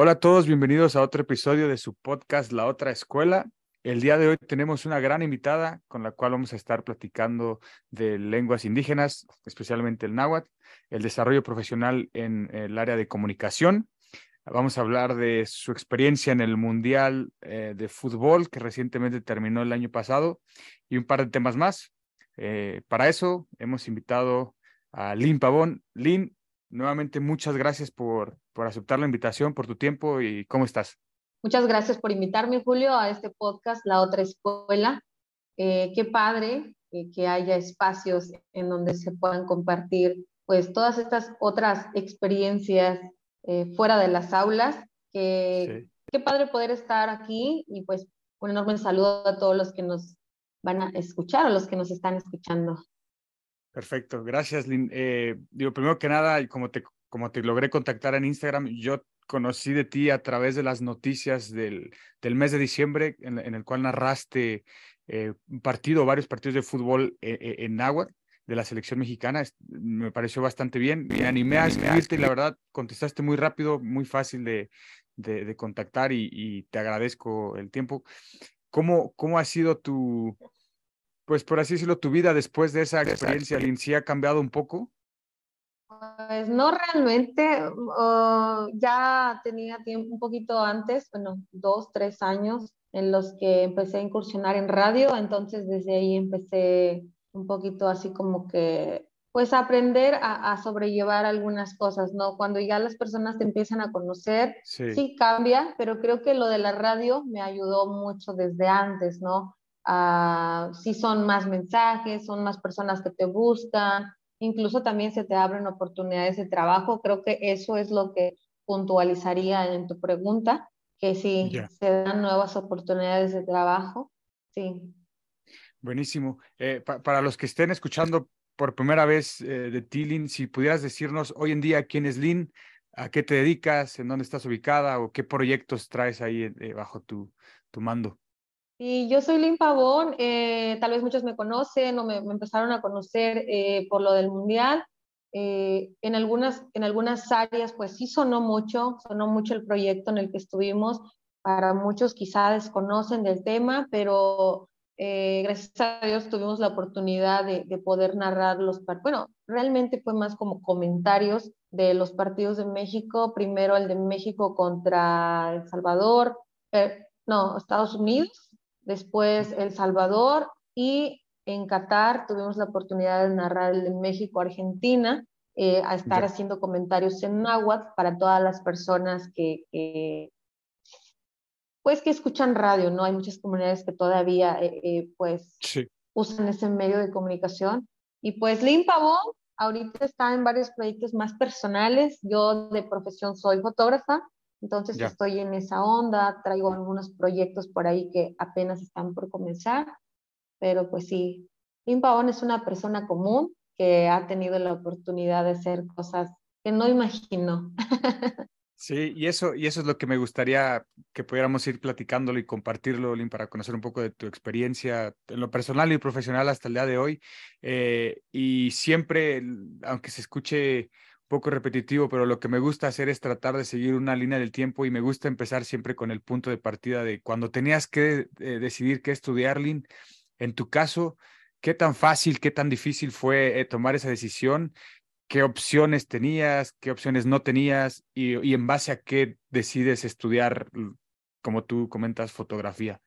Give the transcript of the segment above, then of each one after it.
Hola a todos, bienvenidos a otro episodio de su podcast La Otra Escuela. El día de hoy tenemos una gran invitada con la cual vamos a estar platicando de lenguas indígenas, especialmente el náhuatl, el desarrollo profesional en el área de comunicación. Vamos a hablar de su experiencia en el Mundial eh, de Fútbol que recientemente terminó el año pasado y un par de temas más. Eh, para eso hemos invitado a Lynn Pavón. Lynn, nuevamente muchas gracias por, por aceptar la invitación, por tu tiempo y cómo estás. Muchas gracias por invitarme, Julio, a este podcast, La Otra Escuela. Eh, qué padre eh, que haya espacios en donde se puedan compartir pues todas estas otras experiencias eh, fuera de las aulas. Sí. Qué padre poder estar aquí y pues un enorme saludo a todos los que nos van a escuchar o los que nos están escuchando. Perfecto, gracias, Lynn. Eh, digo, primero que nada, como te, como te logré contactar en Instagram, yo conocí de ti a través de las noticias del, mes de diciembre, en, el cual narraste eh, un partido, varios partidos de fútbol eh, en náhuatl de la selección mexicana. Me pareció bastante bien. Me animé a escribirte y la verdad contestaste muy rápido, muy fácil de, de, contactar y, y te agradezco el tiempo. ¿Cómo, cómo ha sido tu, pues por así decirlo, tu vida después de esa experiencia, Lynn? ¿Sí ha cambiado un poco? Pues no realmente, uh, ya tenía tiempo un poquito antes, bueno, dos, tres años en los que empecé a incursionar en radio, entonces desde ahí empecé un poquito así como que, pues a aprender a, a sobrellevar algunas cosas, ¿no? Cuando ya las personas te empiezan a conocer, Sí. sí cambia, pero creo que lo de la radio me ayudó mucho desde antes, ¿no? Ah, sí son más mensajes, son más personas que te buscan, incluso también se te abren oportunidades de trabajo. Creo que eso es lo que puntualizaría en tu pregunta, que sí Ya. se dan nuevas oportunidades de trabajo. Sí. Buenísimo. Eh, pa- para los que estén escuchando por primera vez eh, de ti, Lynn, si pudieras decirnos hoy en día quién es Lynn, a qué te dedicas, en dónde estás ubicada o qué proyectos traes ahí eh, bajo tu, tu mando. Y yo soy Lynn Pavón, eh, tal vez muchos me conocen o me, me empezaron a conocer eh, por lo del Mundial. Eh, en, algunas, en algunas áreas, pues sí sonó mucho, sonó mucho el proyecto en el que estuvimos. Para muchos quizá desconocen del tema, pero eh, gracias a Dios tuvimos la oportunidad de, de poder narrar los partidos. Bueno, realmente fue más como comentarios de los partidos de México. Primero el de México contra El Salvador, eh, no, Estados Unidos, después El Salvador y en Qatar tuvimos la oportunidad de narrar el de México-Argentina, eh, a estar Ya. haciendo comentarios en náhuatl para todas las personas que, que, pues que escuchan radio, ¿no? Hay muchas comunidades que todavía eh, eh, pues Sí. usan ese medio de comunicación. Y pues Lynn Pavón ahorita está en varios proyectos más personales. Yo de profesión soy fotógrafa, entonces Ya. estoy en esa onda, traigo algunos proyectos por ahí que apenas están por comenzar, pero pues sí, Lynn Pavón es una persona común que ha tenido la oportunidad de hacer cosas que no imaginó. Sí, y eso, y eso es lo que me gustaría que pudiéramos ir platicándolo y compartirlo, Lynn, para conocer un poco de tu experiencia en lo personal y profesional hasta el día de hoy. Eh, y siempre, aunque se escuche poco repetitivo, pero lo que me gusta hacer es tratar de seguir una línea del tiempo y me gusta empezar siempre con el punto de partida de cuando tenías que eh, decidir qué estudiar, Lynn. En tu caso, ¿qué tan fácil, qué tan difícil fue eh, tomar esa decisión? qué opciones tenías, qué opciones no tenías y, en base a qué decides estudiar, como tú comentas, fotografía.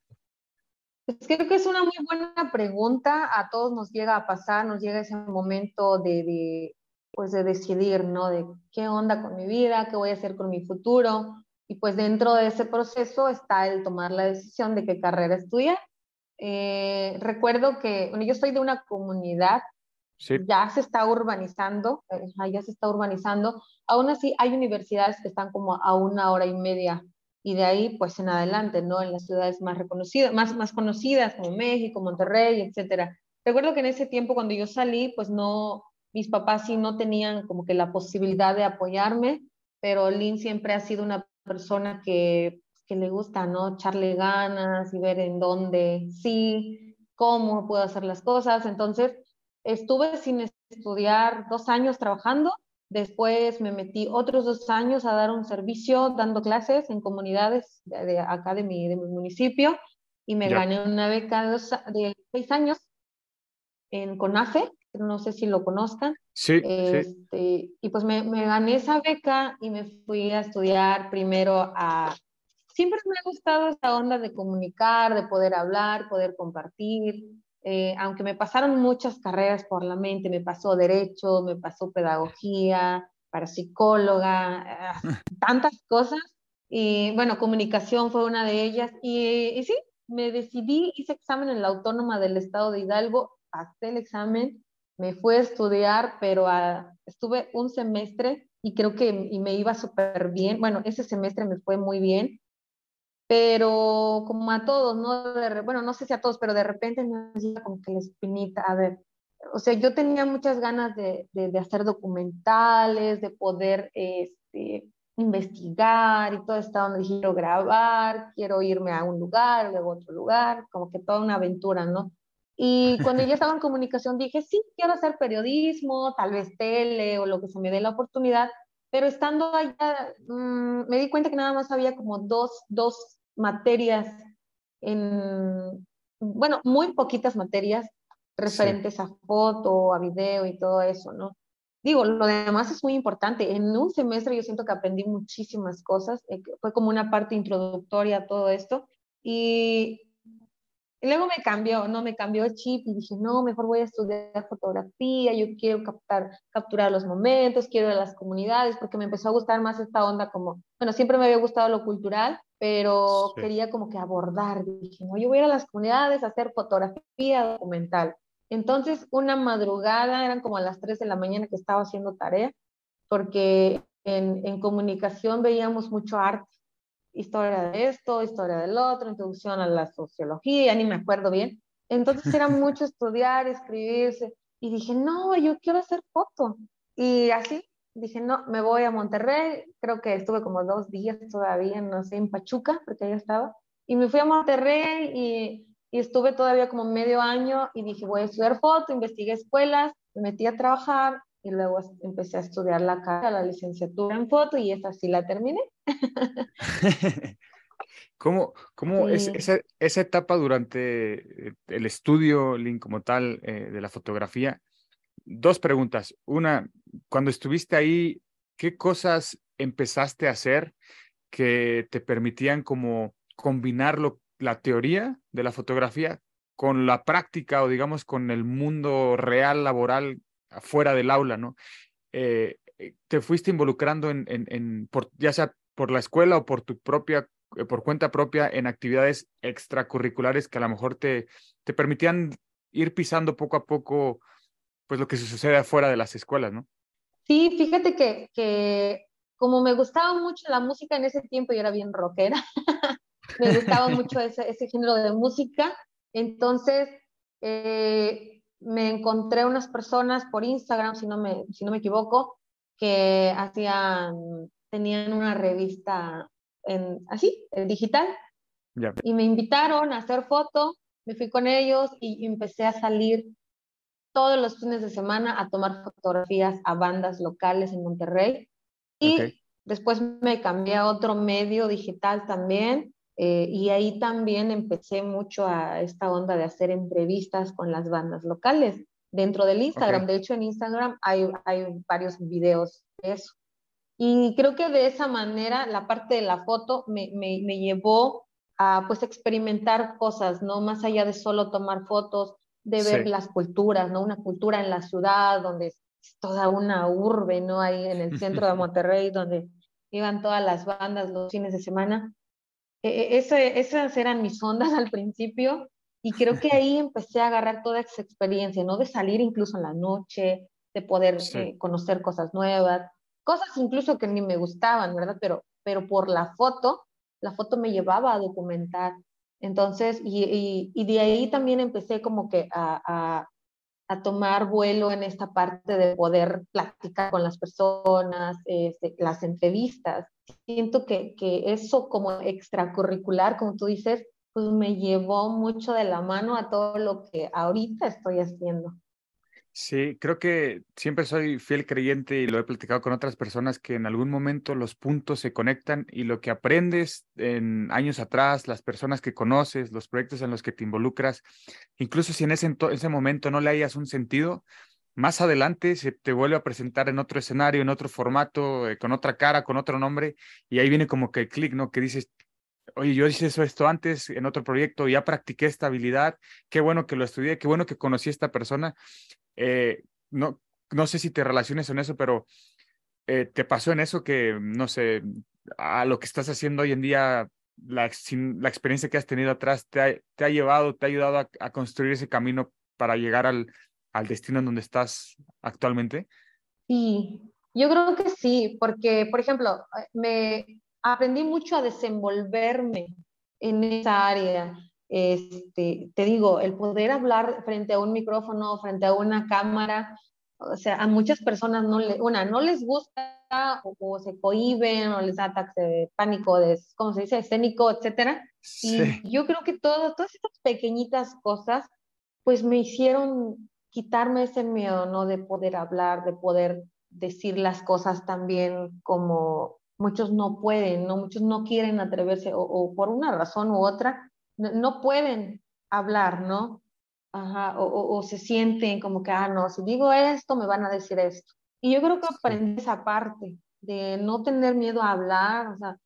Pues creo que es una muy buena pregunta. A todos nos llega a pasar, nos llega ese momento de, pues de decidir, ¿no? De qué onda con mi vida, qué voy a hacer con mi futuro. Y pues dentro de ese proceso está el tomar la decisión de qué carrera estudiar. Eh, recuerdo que, bueno, yo soy de una comunidad, Sí, ya se está urbanizando, eh, ya se está urbanizando. Aún así, hay universidades que están como a una hora y media y de ahí pues en adelante, ¿no? En las ciudades más reconocidas, más, más conocidas como México, Monterrey, etcétera. Recuerdo que en ese tiempo cuando yo salí, pues no, mis papás sí no tenían como que la posibilidad de apoyarme, pero Lynn siempre ha sido una persona que, que le gusta, ¿no? Echarle ganas y ver en dónde sí, cómo puedo hacer las cosas. Entonces, estuve sin estudiar dos años trabajando Después me metí otros dos años a dar un servicio dando clases en comunidades de, acá de mi, de mi, municipio y me gané una beca de, de, seis años en CONAFE, no sé si lo conozcan. Sí, este, Y pues me, me, gané esa beca y me fui a estudiar primero a... Siempre me ha gustado esta onda de comunicar, de poder hablar, poder compartir. Eh, aunque me pasaron muchas carreras por la mente, me pasó derecho, me pasó pedagogía, para psicóloga, ah, tantas cosas. Y bueno, comunicación fue una de ellas. Y, y, sí, me decidí, hice examen en la Autónoma del Estado de Hidalgo, pasé el examen, me fui a estudiar, pero a, estuve un semestre y creo que y me iba súper bien. Bueno, ese semestre me fue muy bien pero como a todos, ¿no? bueno, no sé si a todos, pero de repente me llega como que la espinita, a ver, o sea, yo tenía muchas ganas de, de, hacer documentales, de poder este, investigar y todo esto, donde quiero grabar, quiero irme a un lugar, luego a otro lugar, como que toda una aventura, ¿no? Y cuando ya estaba en comunicación dije, sí, quiero hacer periodismo, tal vez tele o lo que se me dé la oportunidad, pero estando allá mmm, me di cuenta que nada más había como dos, dos materias en, bueno, muy poquitas materias referentes a foto, a video y todo eso, ¿no? Digo, lo demás es muy importante. En un semestre yo siento que aprendí muchísimas cosas, eh, fue como una parte introductoria a todo esto. Y y luego me cambió, ¿no? Me cambió el chip y dije, no, mejor voy a estudiar fotografía, yo quiero captar, capturar los momentos, quiero ir a las comunidades, porque me empezó a gustar más esta onda como, bueno, siempre me había gustado lo cultural, pero quería como que abordar, dije, no, yo voy a ir a las comunidades a hacer fotografía documental. Entonces, una madrugada, eran como a las 3 de la mañana que estaba haciendo tarea, porque en, en comunicación veíamos mucho arte historia de esto, historia del otro, introducción a la sociología, ni me acuerdo bien. Entonces era mucho estudiar, escribirse, y dije, no, yo quiero hacer foto. Y así dije, no, me voy a Monterrey, creo que estuve como dos días todavía, no sé, en Pachuca, porque ahí estaba, y me fui a Monterrey y, y estuve todavía como medio año y dije, voy a estudiar foto, investigué escuelas, me metí a trabajar y luego empecé a estudiar la carrera, la licenciatura en foto y esa sí la terminé. ¿Cómo, cómo es esa, esa, etapa durante eh, el estudio, Link, como tal, eh, de la fotografía? Dos preguntas. Una, cuando estuviste ahí, ¿qué cosas empezaste a hacer que te permitían como combinar la teoría de la fotografía con la práctica o digamos con el mundo real laboral fuera del aula, ¿no? Eh, eh, te fuiste involucrando en, en, por, ya sea por la escuela o por tu propia, eh, por cuenta propia, en actividades extracurriculares que a lo mejor te, te permitían ir pisando poco a poco, pues lo que sucede afuera de las escuelas, ¿no? Sí, fíjate que, que como me gustaba mucho la música en ese tiempo, yo era bien rockera, me gustaba mucho ese, ese género de música, entonces eh, me encontré unas personas por Instagram, si no me, si no me equivoco, que hacían, tenían una revista en, así, en digital. Y me invitaron a hacer foto, me fui con ellos y empecé a salir todos los fines de semana a tomar fotografías a bandas locales en Monterrey. Y después me cambié a otro medio digital también eh, y ahí también empecé mucho a esta onda de hacer entrevistas con las bandas locales dentro del Instagram. De hecho, en Instagram hay, hay varios videos de eso. Y creo que de esa manera la parte de la foto me, me, me llevó a pues experimentar cosas, ¿no? Más allá de solo tomar fotos, de ver las culturas, ¿no? Una cultura en la ciudad donde es toda una urbe, ¿no? Ahí en el centro de Monterrey, donde iban todas las bandas los fines de semana. E, e, ese, esas eran mis ondas al principio y creo que ahí empecé a agarrar toda esa experiencia, ¿no? De salir incluso en la noche, de poder eh, conocer cosas nuevas, cosas incluso que ni me gustaban, ¿verdad? Pero, pero por la foto la foto me llevaba a documentar. Entonces, y, y, de ahí también empecé como que a, a, a, tomar vuelo en esta parte de poder platicar con las personas, este, las entrevistas. Siento que, que eso como extracurricular, como tú dices, pues me llevó mucho de la mano a todo lo que ahorita estoy haciendo. Sí, creo que siempre soy fiel creyente y lo he platicado con otras personas que en algún momento los puntos se conectan y lo que aprendes en años atrás, las personas que conoces, los proyectos en los que te involucras, incluso si en ese, ese momento no le hayas un sentido, más adelante se te vuelve a presentar en otro escenario, en otro formato, eh, con otra cara, con otro nombre, y ahí viene como que el clic, ¿no? Que dices, oye, yo hice eso esto antes en otro proyecto, ya practiqué esta habilidad, qué bueno que lo estudié, qué bueno que conocí a esta persona. Eh, no, no sé si te relaciones con eso, pero eh, ¿te pasó en eso que, no sé, a lo que estás haciendo hoy en día, la, la experiencia que has tenido atrás te ha, te ha llevado, te ha ayudado a, construir ese camino para llegar al, al destino en donde estás actualmente? Sí, yo creo que sí, porque, por ejemplo, me, aprendí mucho a desenvolverme en esa área. Este, te digo, el poder hablar frente a un micrófono, frente a una cámara, o sea, a muchas personas no le, una, no les gusta o, se cohiben o les da ataques de pánico, de, ¿cómo se dice?, escénico, etcétera. Y yo creo que todo, todas estas pequeñitas cosas, pues me hicieron quitarme ese miedo, ¿no? De poder hablar, de poder decir las cosas también como, muchos no pueden, ¿no? muchos no quieren atreverse o, por una razón u otra, no, pueden hablar, ¿no? Ajá, o, o, se sienten como que, ah, no, si digo esto, me van a decir esto. Y yo creo que aprendí esa parte de no tener miedo a hablar, o sea,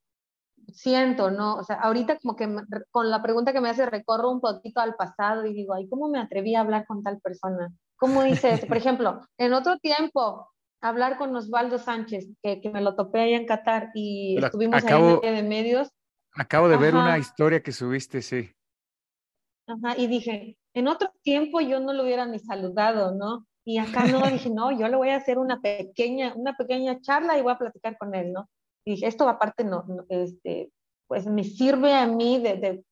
siento, ¿no? O sea, ahorita como que con la pregunta que me hace recorro un poquito al pasado y digo, ay, ¿cómo me atreví a hablar con tal persona? ¿Cómo dices? Por ejemplo, en otro tiempo, hablar con Osvaldo Sánchez, que, que me lo topé allá en Qatar y estuvimos ahí en de medios. Acabo de ver una historia que subiste, sí. Ajá, y dije, en otro tiempo yo no lo hubiera ni saludado, ¿no? Y acá no, dije, no, yo le voy a hacer una pequeña, una pequeña charla y voy a platicar con él, ¿no? Y dije, esto aparte no, este, pues me sirve a mí de, de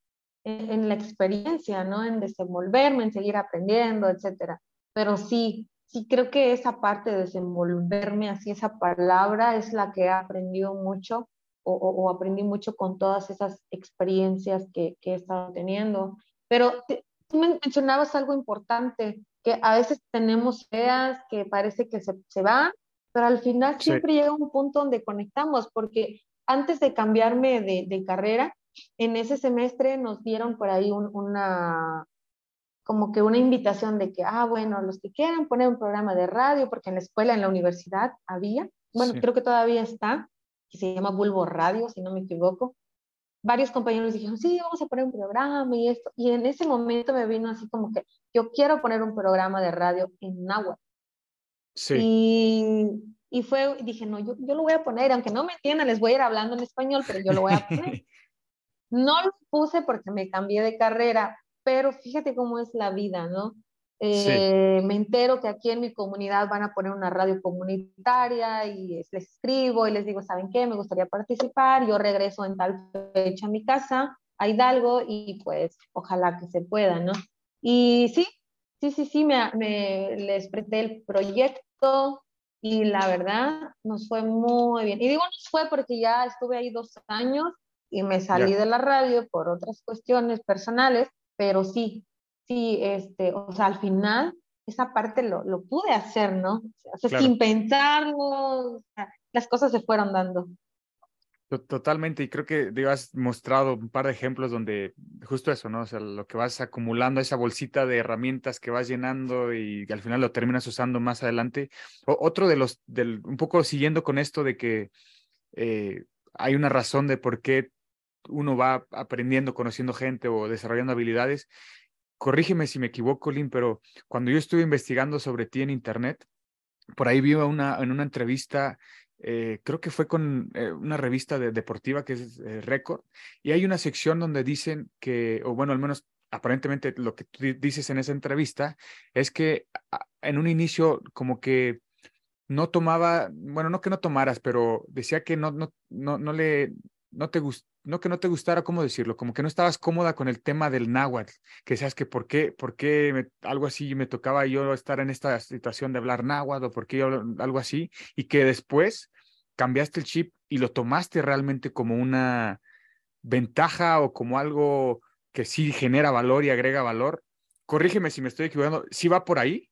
en, en, la experiencia, ¿no? En desenvolverme, en seguir aprendiendo, etcétera. Pero sí, sí creo que esa parte de desenvolverme, así esa palabra es la que he aprendido mucho o, aprendí mucho con todas esas experiencias que, que he estado teniendo. Pero tú mencionabas algo importante, que a veces tenemos ideas que parece que se, se van, pero al final siempre llega un punto donde conectamos, porque antes de cambiarme de, de carrera, en ese semestre nos dieron por ahí una, como que una invitación de que, ah, bueno, los que quieran poner un programa de radio, porque en la escuela, en la universidad había, bueno, creo que todavía está, que se llama Bulbo Radio, si no me equivoco. Varios compañeros dijeron, sí, vamos a poner un programa y esto. Y en ese momento me vino así como que, yo quiero poner un programa de radio en náhuatl. Sí. Y, y fue, dije, no, yo, yo lo voy a poner, aunque no me entiendan, les voy a ir hablando en español, pero yo lo voy a poner. no lo puse porque me cambié de carrera, pero fíjate cómo es la vida, ¿no? Eh, me entero que aquí en mi comunidad van a poner una radio comunitaria y les escribo y les digo, ¿saben qué? Me gustaría participar, yo regreso en tal fecha a mi casa, a Hidalgo y pues ojalá que se pueda, ¿no? Y sí, sí, sí, sí, me, me les presté el proyecto y la verdad nos fue muy bien. Y digo nos fue porque ya estuve ahí dos años y me salí de la radio por otras cuestiones personales, pero sí, sí, este, o sea, al final esa parte lo, lo pude hacer, ¿no? O sea, sin pensarlo, las cosas se fueron dando. Totalmente, y creo que te has mostrado un par de ejemplos donde justo eso, ¿no? O sea, lo que vas acumulando, esa bolsita de herramientas que vas llenando y al final lo terminas usando más adelante. otro de los, del, un poco siguiendo con esto de que eh, hay una razón de por qué uno va aprendiendo, conociendo gente o desarrollando habilidades. Corrígeme si me equivoco, Lynn, pero cuando yo estuve investigando sobre ti en Internet, por ahí vi una, en una entrevista, eh, creo que fue con eh, una revista de, deportiva que es eh, Record, y hay una sección donde dicen que, o bueno, al menos aparentemente lo que tú dices en esa entrevista, es que en un inicio como que no tomaba, bueno, no que no tomaras, pero decía que no, no, no, no le, no te no que no te gustara, ¿cómo decirlo? Como que no estabas cómoda con el tema del náhuatl, que sabes que por qué, por qué algo así me tocaba yo estar en esta situación de hablar náhuatl o por qué hablo- algo así, y que después cambiaste el chip y lo tomaste realmente como una ventaja o como algo que sí genera valor y agrega valor. Corrígeme si me estoy equivocando, ¿sí va por ahí?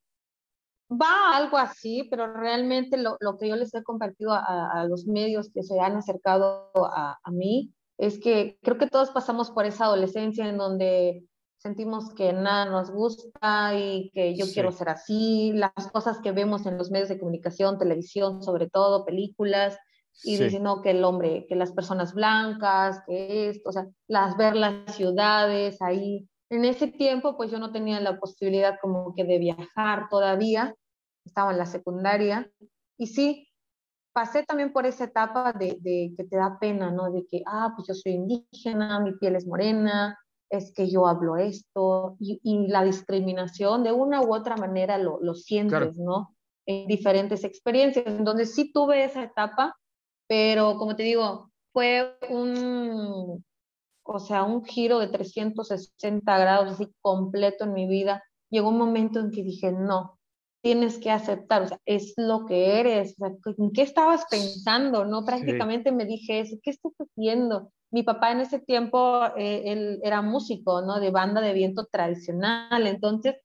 Va algo así, pero realmente lo, lo que yo les he compartido a, a los medios que se han acercado a, a mí es que creo que todos pasamos por esa adolescencia en donde sentimos que nada nos gusta y que yo Sí. quiero ser así, las cosas que vemos en los medios de comunicación, televisión sobre todo, películas, y Sí. no, que el hombre, que las personas blancas, que esto, o sea, las ver las ciudades ahí. En ese tiempo, pues yo no tenía la posibilidad como que de viajar todavía, estaba en la secundaria, y sí, pasé también por esa etapa de, de que te da pena, ¿no? De que, ah, pues yo soy indígena, mi piel es morena, es que yo hablo esto, y, y la discriminación de una u otra manera lo, lo sientes, ¿no? En diferentes experiencias. Entonces sí tuve esa etapa, pero como te digo, fue un, o sea, un giro de 360 grados así completo en mi vida. Llegó un momento en que dije, no, tienes que aceptar, o sea, es lo que eres, o sea, ¿en qué estabas pensando? No, prácticamente me dije eso, ¿qué estás haciendo? Mi papá en ese tiempo, eh, él era músico, ¿no? De banda de viento tradicional, entonces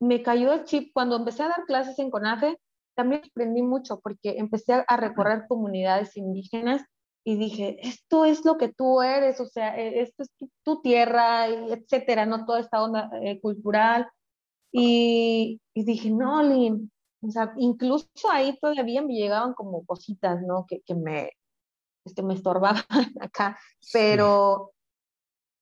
me cayó el chip cuando empecé a dar clases en CONAFE, también aprendí mucho porque empecé a recorrer comunidades indígenas y dije, esto es lo que tú eres, o sea, eh, esto es tu, tu tierra, etcétera, ¿no? Toda esta onda eh, cultural. Y, y, dije, no, Lynn, o sea, incluso ahí todavía me llegaban como cositas, ¿no? Que, que me, este, me estorbaban acá, pero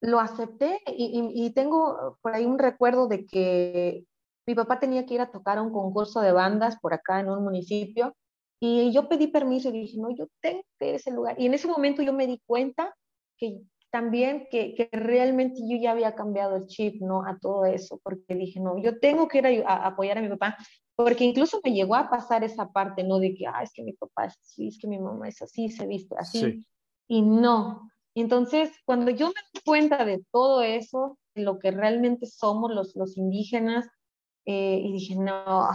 sí. lo acepté y, y, y tengo por ahí un recuerdo de que mi papá tenía que ir a tocar a un concurso de bandas por acá en un municipio y yo pedí permiso y dije, no, yo tengo que ir a ese lugar. Y en ese momento yo me di cuenta que también que, que realmente yo ya había cambiado el chip, ¿no? A todo eso, porque dije, no, yo tengo que ir a, a, apoyar a mi papá, porque incluso me llegó a pasar esa parte, ¿no? De que, ah, es que mi papá es así, es que mi mamá es así, se viste así, sí. y no. Entonces, cuando yo me di cuenta de todo eso, de lo que realmente somos los, los indígenas, eh, y dije, no,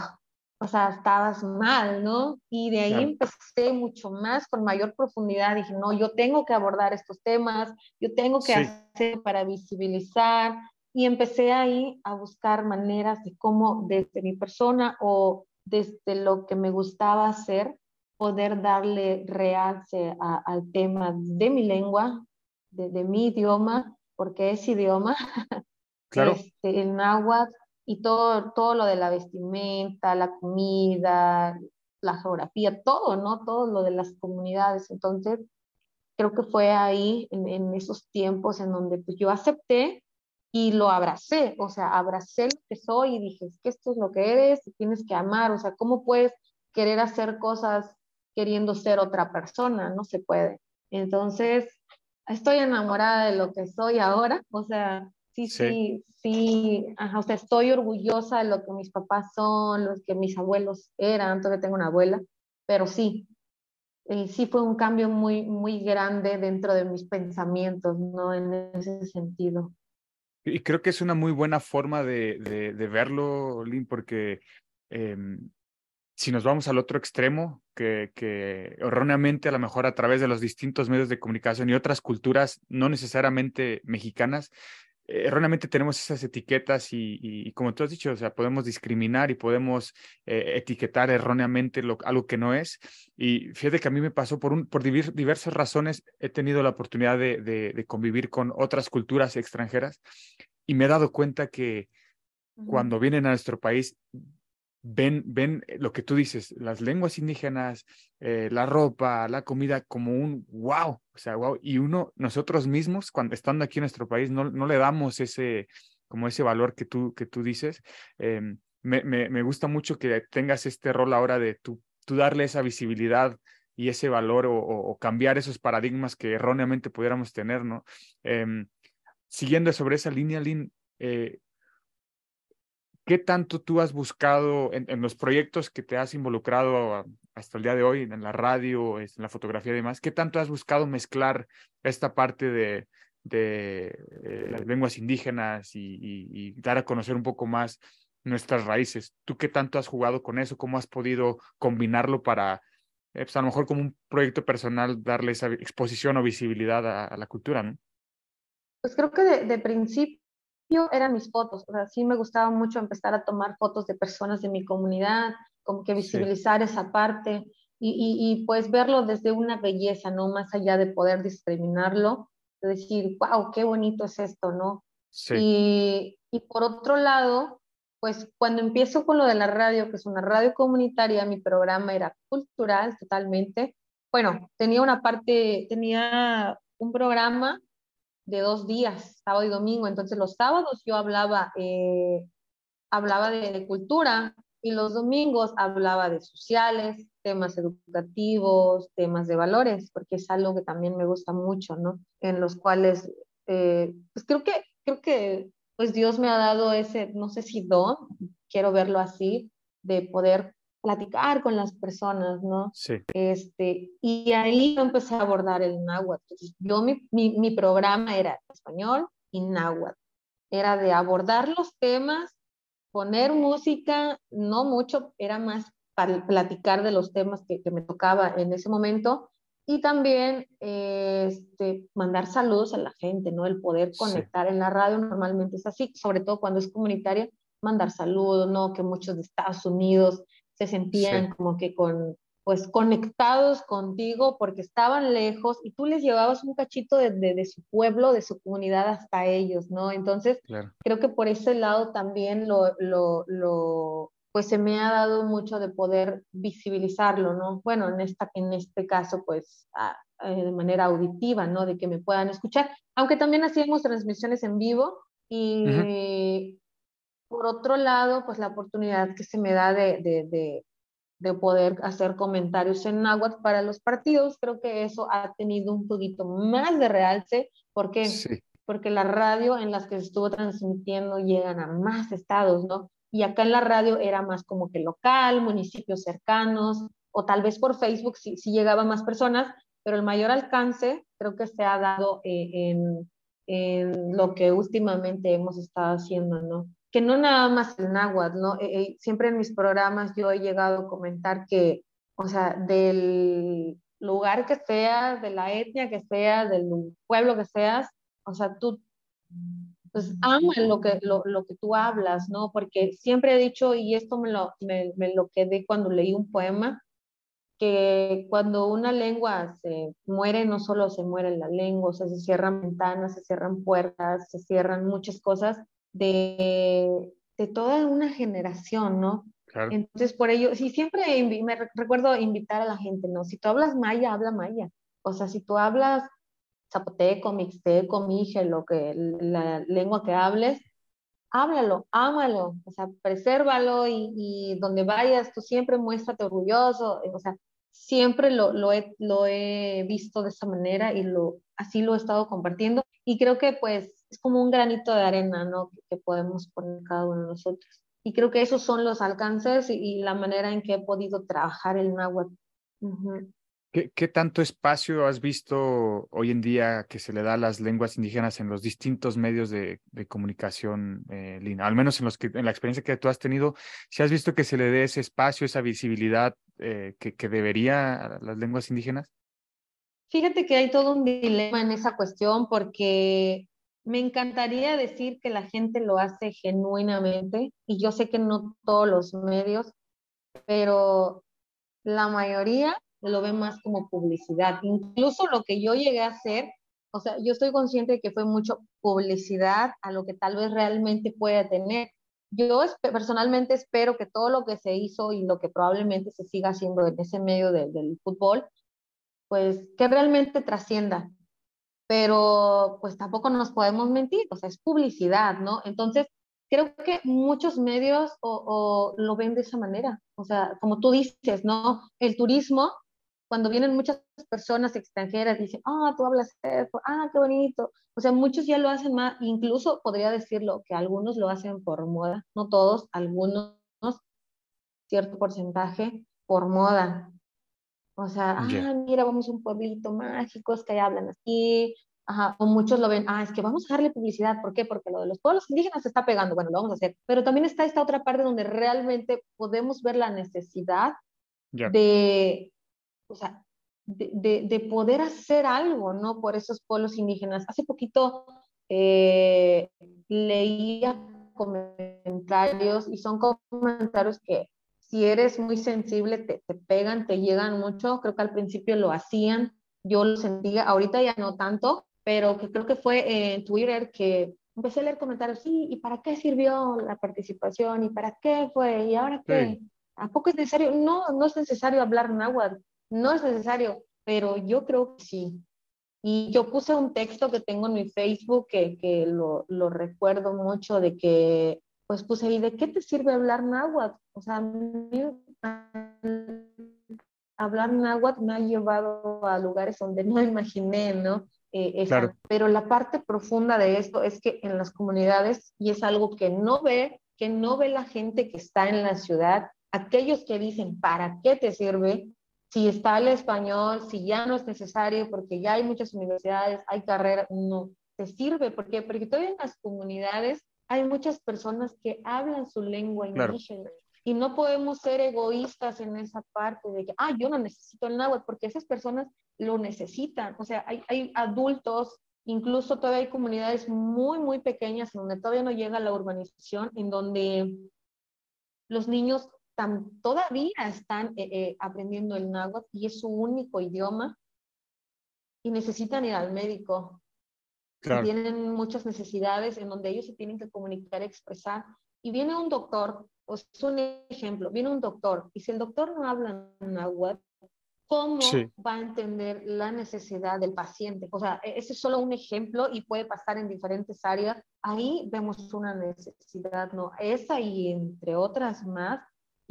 o sea, estabas mal, ¿no? Y de ahí claro. empecé mucho más, con mayor profundidad, dije, no, yo tengo que abordar estos temas, yo tengo que sí. hacer para visibilizar, y empecé ahí a buscar maneras de cómo desde mi persona o desde lo que me gustaba hacer, poder darle realce a, al tema de mi lengua, de, de, mi idioma, porque es idioma, claro. este, el náhuatl, y todo, todo lo de la vestimenta, la comida, la geografía, todo, ¿no? Todo lo de las comunidades. Entonces, creo que fue ahí, en, esos tiempos, en donde pues, yo acepté y lo abracé, o sea, abracé lo que soy y dije, es que esto es lo que eres, tienes que amar, o sea, ¿cómo puedes querer hacer cosas queriendo ser otra persona? No se puede. Entonces, estoy enamorada de lo que soy ahora, o sea, sí, sí, sí, ajá, o sea, estoy orgullosa de lo que mis papás son, los que mis abuelos eran, todavía tengo una abuela, pero sí, eh, sí fue un cambio muy, muy grande dentro de mis pensamientos, ¿no? En ese sentido. Y creo que es una muy buena forma de, de, de verlo, Lynn, porque eh, si nos vamos al otro extremo, que, que erróneamente a lo mejor a través de los distintos medios de comunicación y otras culturas, no necesariamente mexicanas, erróneamente tenemos esas etiquetas y, y, y, como tú has dicho, o sea, podemos discriminar y podemos eh, etiquetar erróneamente lo, algo que no es. Y fíjate que a mí me pasó por, un, por diversas razones, he tenido la oportunidad de, de, de, convivir con otras culturas extranjeras y me he dado cuenta que uh -huh. cuando vienen a nuestro país ven, ven lo que tú dices, las lenguas indígenas, eh, la ropa, la comida, como un wow, o sea, wow. Y uno, nosotros mismos, cuando estando aquí en nuestro país, no, no le damos ese, como ese valor que tú, que tú dices. Eh, me, me, gusta mucho que tengas este rol ahora de tú, tú darle esa visibilidad y ese valor o, cambiar esos paradigmas que erróneamente pudiéramos tener, ¿no? Eh, siguiendo sobre esa línea, Lynn, ¿qué tanto tú has buscado en, los proyectos que te has involucrado hasta el día de hoy, en la radio, en la fotografía y demás? ¿Qué tanto has buscado mezclar esta parte de, de eh, las lenguas indígenas y, dar a conocer un poco más nuestras raíces? ¿Tú qué tanto has jugado con eso? ¿Cómo has podido combinarlo para, eh, pues a lo mejor como un proyecto personal, darle esa exposición o visibilidad a, la cultura, ¿no? Pues creo que de principio eran mis fotos, o sea, sí me gustaba mucho empezar a tomar fotos de personas de mi comunidad, como que visibilizar sí. esa parte y, y, y, pues verlo desde una belleza, ¿no? Más allá de poder discriminarlo, de decir, wow, qué bonito es esto, ¿no? Sí. Y, y por otro lado, pues cuando empiezo con lo de la radio, que es una radio comunitaria, mi programa era cultural totalmente. Bueno, tenía una parte, tenía un programa de dos días, sábado y domingo. Entonces los sábados yo hablaba, eh, hablaba de, cultura y los domingos hablaba de sociales, temas educativos, temas de valores, porque es algo que también me gusta mucho, ¿no? En los cuales, eh, pues creo que, creo que pues Dios me ha dado ese, no sé si don, quiero verlo así, de poder platicar con las personas, ¿no? Sí. Este, y ahí empecé a abordar el náhuatl. Entonces, yo, mi, mi, mi programa era español y náhuatl. Era de abordar los temas, poner música, no mucho, era más para platicar de los temas que, que me tocaba en ese momento y también eh, este, mandar saludos a la gente, ¿no? El poder conectar sí. en la radio normalmente es así, sobre todo cuando es comunitaria, mandar saludos, ¿no? Que muchos de Estados Unidos se sentían sí. como que con, pues conectados contigo porque estaban lejos y tú les llevabas un cachito de, de, de su pueblo, de su comunidad hasta ellos, ¿no? Entonces, claro. creo que por ese lado también lo, lo, lo, pues se me ha dado mucho de poder visibilizarlo, ¿no? Bueno, en, esta, en este caso, pues a, a, de manera auditiva, ¿no? De que me puedan escuchar, aunque también hacíamos transmisiones en vivo y... Uh -huh por otro lado, pues la oportunidad que se me da de, de, de, de, poder hacer comentarios en náhuatl para los partidos, creo que eso ha tenido un poquito más de realce, porque sí. porque la radio en las que se estuvo transmitiendo llegan a más estados, ¿no? Y acá en la radio era más como que local, municipios cercanos, o tal vez por Facebook sí, sí llegaba más personas, pero el mayor alcance creo que se ha dado eh, en, en lo que últimamente hemos estado haciendo, ¿no? Que no nada más el náhuatl, ¿no? Eh, eh, siempre en mis programas yo he llegado a comentar que, o sea, del lugar que seas, de la etnia que seas, del pueblo que seas, o sea, tú, pues ama lo que, lo, lo que tú hablas, ¿no? Porque siempre he dicho, y esto me lo, me, me lo quedé cuando leí un poema, que cuando una lengua se muere, no solo se muere la lengua, o sea, se cierran ventanas, se cierran puertas, se cierran muchas cosas, de, de toda una generación, ¿no? Claro. Entonces, por ello, sí, siempre me recuerdo invitar a la gente, ¿no? Si tú hablas maya, habla maya. O sea, si tú hablas zapoteco, mixteco, mije, lo que, la lengua que hables, háblalo, ámalo, o sea, presérvalo y, y donde vayas, tú siempre muéstrate orgulloso, o sea, siempre lo, lo, he, lo he visto de esa manera y lo, así lo he estado compartiendo y creo que pues es como un granito de arena, ¿no? Que, podemos poner cada uno de nosotros. Y creo que esos son los alcances y, y la manera en que he podido trabajar el náhuatl. Uh -huh. ¿Qué, ¿Qué, tanto espacio has visto hoy en día que se le da a las lenguas indígenas en los distintos medios de, de comunicación, eh, Lina? Al menos en, los que, en la experiencia que tú has tenido, si has visto que se le dé ese espacio, esa visibilidad eh, que, que debería a las lenguas indígenas? Fíjate que hay todo un dilema en esa cuestión porque me encantaría decir que la gente lo hace genuinamente y yo sé que no todos los medios, pero la mayoría lo ve más como publicidad. Incluso lo que yo llegué a hacer, o sea, yo estoy consciente de que fue mucho publicidad a lo que tal vez realmente pueda tener. Yo personalmente espero que todo lo que se hizo y lo que probablemente se siga haciendo en ese medio de, del fútbol, pues que realmente trascienda, pero pues tampoco nos podemos mentir, o sea, es publicidad, ¿no? Entonces, creo que muchos medios o, o, lo ven de esa manera, o sea, como tú dices, ¿no? El turismo cuando vienen muchas personas extranjeras, dicen, ah, tú hablas esto, ah, qué bonito. O sea, muchos ya lo hacen más, incluso podría decirlo que algunos lo hacen por moda, no todos, algunos, cierto porcentaje, por moda. O sea, ah, mira, vamos a un pueblito mágico, es que hablan así, Ajá, o muchos lo ven, ah, es que vamos a darle publicidad, ¿por qué? Porque lo de los pueblos indígenas se está pegando, bueno, lo vamos a hacer, pero también está esta otra parte donde realmente podemos ver la necesidad de, o sea, de, de, poder hacer algo, ¿no? Por esos pueblos indígenas. Hace poquito eh, leía comentarios y son comentarios que si eres muy sensible te, te pegan, te llegan mucho, creo que al principio lo hacían, yo lo sentía, ahorita ya no tanto, pero que creo que fue en Twitter que empecé a leer comentarios, sí, ¿y para qué sirvió la participación? ¿Y para qué fue? ¿Y ahora qué? ¿A poco es necesario? No, no es necesario hablar náhuatl, no es necesario, pero yo creo que sí. Y yo puse un texto que tengo en mi Facebook que, que lo, lo, recuerdo mucho de que, pues puse ahí, ¿de qué te sirve hablar náhuatl? O sea, hablar náhuatl me ha llevado a lugares donde no imaginé, ¿no? Eh, pero la parte profunda de esto es que en las comunidades, y es algo que no ve, que no ve la gente que está en la ciudad, aquellos que dicen, ¿para qué te sirve? Si está el español, si ya no es necesario, porque ya hay muchas universidades, hay carreras, no, te sirve, porque porque todavía en las comunidades hay muchas personas que hablan su lengua indígena. Y no podemos ser egoístas en esa parte de que, ah, yo no necesito el náhuatl, porque esas personas lo necesitan. O sea, hay, hay adultos, incluso todavía hay comunidades muy, muy pequeñas donde todavía no llega la urbanización, en donde los niños tan, todavía están eh, eh, aprendiendo el náhuatl y es su único idioma y necesitan ir al médico. Tienen muchas necesidades en donde ellos se tienen que comunicar, expresar. Y viene un doctor, o es un ejemplo, viene un doctor, y si el doctor no habla náhuatl, cómo va a entender la necesidad del paciente. O sea, e-, ese es solo un ejemplo y puede pasar en diferentes áreas. Ahí vemos una necesidad, ¿no? Esa y entre otras más.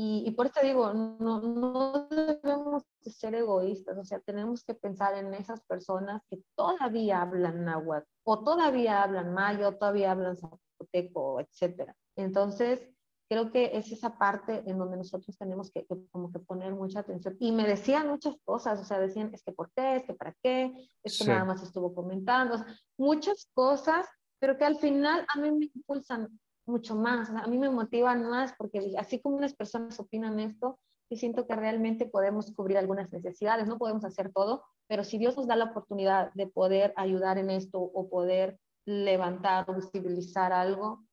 Y, por eso digo, no, no debemos ser egoístas, o sea, tenemos que pensar en esas personas que todavía hablan náhuatl, o todavía hablan mayo, o todavía hablan zapoteco, etcétera. Entonces, creo que es esa parte en donde nosotros tenemos que, como que poner mucha atención. Y me decían muchas cosas, o sea, decían, es que por qué, es que para qué, es que nada más estuvo comentando, muchas cosas, pero que al final a mí me impulsan mucho más, a mí me motivan más, porque así como unas personas opinan esto, y siento que realmente podemos cubrir algunas necesidades, no podemos hacer todo, pero si Dios nos da la oportunidad de poder ayudar en esto o poder levantar o visibilizar algo,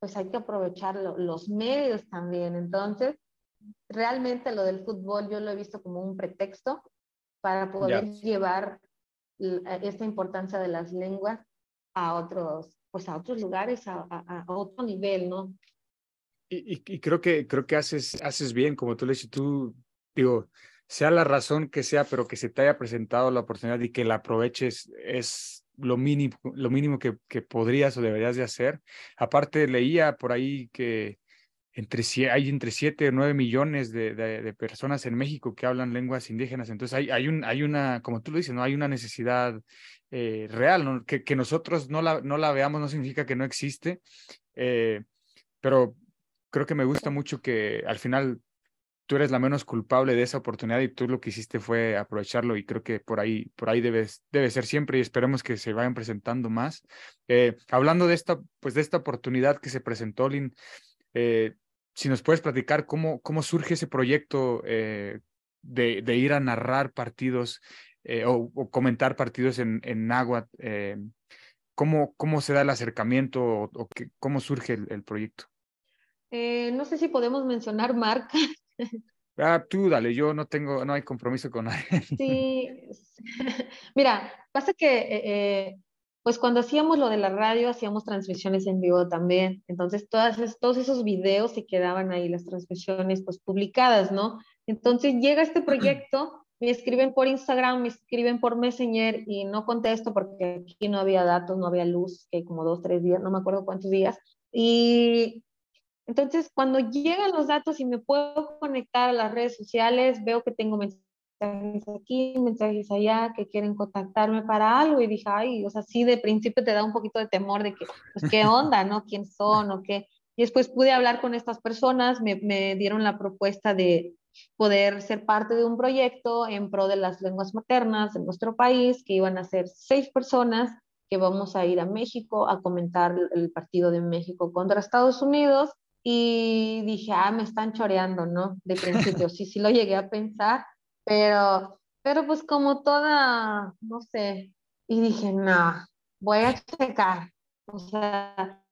pues hay que aprovechar los medios también. Entonces, realmente lo del fútbol yo lo he visto como un pretexto para poder llevar esta importancia de las lenguas a otros, pues a otros lugares, a, a, otro nivel, ¿no? Y, y, creo que creo que haces haces bien, como tú le dices, tú digo, sea la razón que sea, pero que se te haya presentado la oportunidad y que la aproveches es lo mínimo, lo mínimo que, que podrías o deberías de hacer. Aparte, leía por ahí que entre, hay entre 7 o 9 millones de, de, personas en México que hablan lenguas indígenas. Entonces, hay, hay, un, hay una, como tú lo dices, ¿no? hay una necesidad eh, real. Que, nosotros no la, no la veamos no significa que no existe, eh, pero creo que me gusta mucho que al final tú eres la menos culpable de esa oportunidad y tú lo que hiciste fue aprovecharlo y creo que por ahí, por ahí debes, debe ser siempre y esperemos que se vayan presentando más. Eh, hablando de esta, pues de esta oportunidad que se presentó, Lin, si nos puedes platicar cómo, cómo surge ese proyecto de, ir a narrar partidos o, comentar partidos en, en náhuatl, ¿cómo, ¿cómo se da el acercamiento o, cómo surge el, el proyecto? no sé si podemos mencionar marcas, Ah, tú dale, yo no tengo, no hay compromiso con nadie. Sí, mira, pasa que, eh, eh, pues cuando hacíamos lo de la radio, hacíamos transmisiones en vivo también, entonces todas, todos esos videos se quedaban ahí, las transmisiones pues publicadas, ¿no? Entonces llega este proyecto, me escriben por Instagram, me escriben por Messenger y no contesto porque aquí no había datos, no había luz, que como dos, tres días, no me acuerdo cuántos días, y entonces, cuando llegan los datos y me puedo conectar a las redes sociales, veo que tengo mensajes aquí, mensajes allá, que quieren contactarme para algo. Y dije, ay, o sea, sí, de principio te da un poquito de temor de que, pues, ¿qué onda, no? ¿Quién son o qué? Y después pude hablar con estas personas, me, me dieron la propuesta de poder ser parte de un proyecto en pro de las lenguas maternas en nuestro país, que iban a ser seis personas que vamos a ir a México a comentar el partido de México contra Estados Unidos. Y dije, ah, me están choreando, ¿no? De principio, sí, sí lo llegué a pensar, pero, pero pues como toda, no sé, y dije, no, voy a checar. O sea,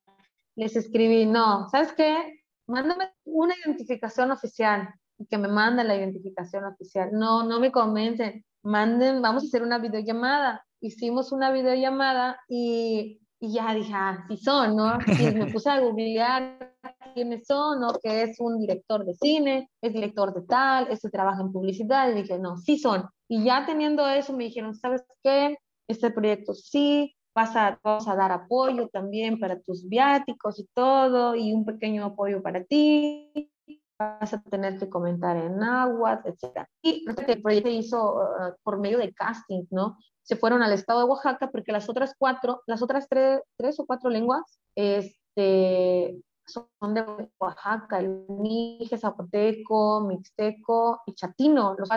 les escribí, no, ¿sabes qué? Mándame una identificación oficial que me manden la identificación oficial. No, no me convencen. Manden, vamos a hacer una videollamada. Hicimos una videollamada y, y ya dije, ah, sí son, ¿no? Y me puse a googlear quiénes son, ¿no? Que es un director de cine, es director de tal, este trabaja en publicidad. Y dije, no, sí son. Y ya teniendo eso me dijeron, ¿sabes qué? Este proyecto sí, vas a, vas a dar apoyo también para tus viáticos y todo, y un pequeño apoyo para ti vas a tener que comentar en náhuatl, etc. Y el proyecto se hizo uh, por medio de casting, ¿no? Se fueron al estado de Oaxaca porque las otras cuatro, las otras tres, tres o cuatro lenguas, este, son de Oaxaca, el mije, zapoteco, mixteco y chatino, los